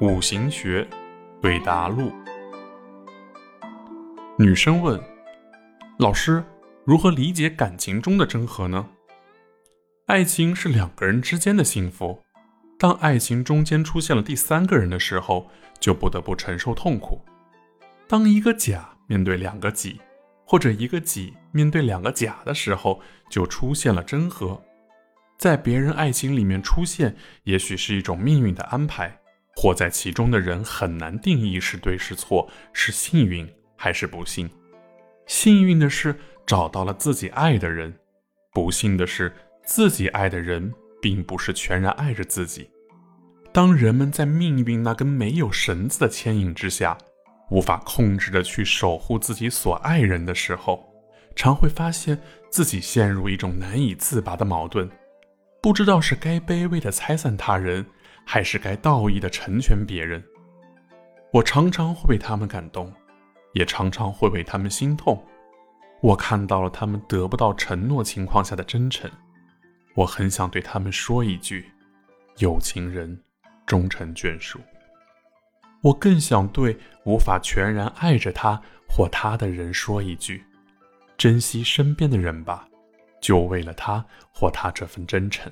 五行学对答录。女生问：“老师，如何理解感情中的真和呢？”爱情是两个人之间的幸福，当爱情中间出现了第三个人的时候，就不得不承受痛苦。当一个甲面对两个己，或者一个己面对两个甲的时候，就出现了真和。在别人爱情里面出现，也许是一种命运的安排。活在其中的人很难定义是对是错，是幸运还是不幸。幸运的是找到了自己爱的人，不幸的是自己爱的人并不是全然爱着自己。当人们在命运那根没有绳子的牵引之下，无法控制的去守护自己所爱人的时候，常会发现自己陷入一种难以自拔的矛盾。不知道是该卑微的拆散他人，还是该道义的成全别人。我常常会被他们感动，也常常会为他们心痛。我看到了他们得不到承诺情况下的真诚，我很想对他们说一句：有情人终成眷属。我更想对无法全然爱着他或他的人说一句：珍惜身边的人吧。就为了他或他这份真诚。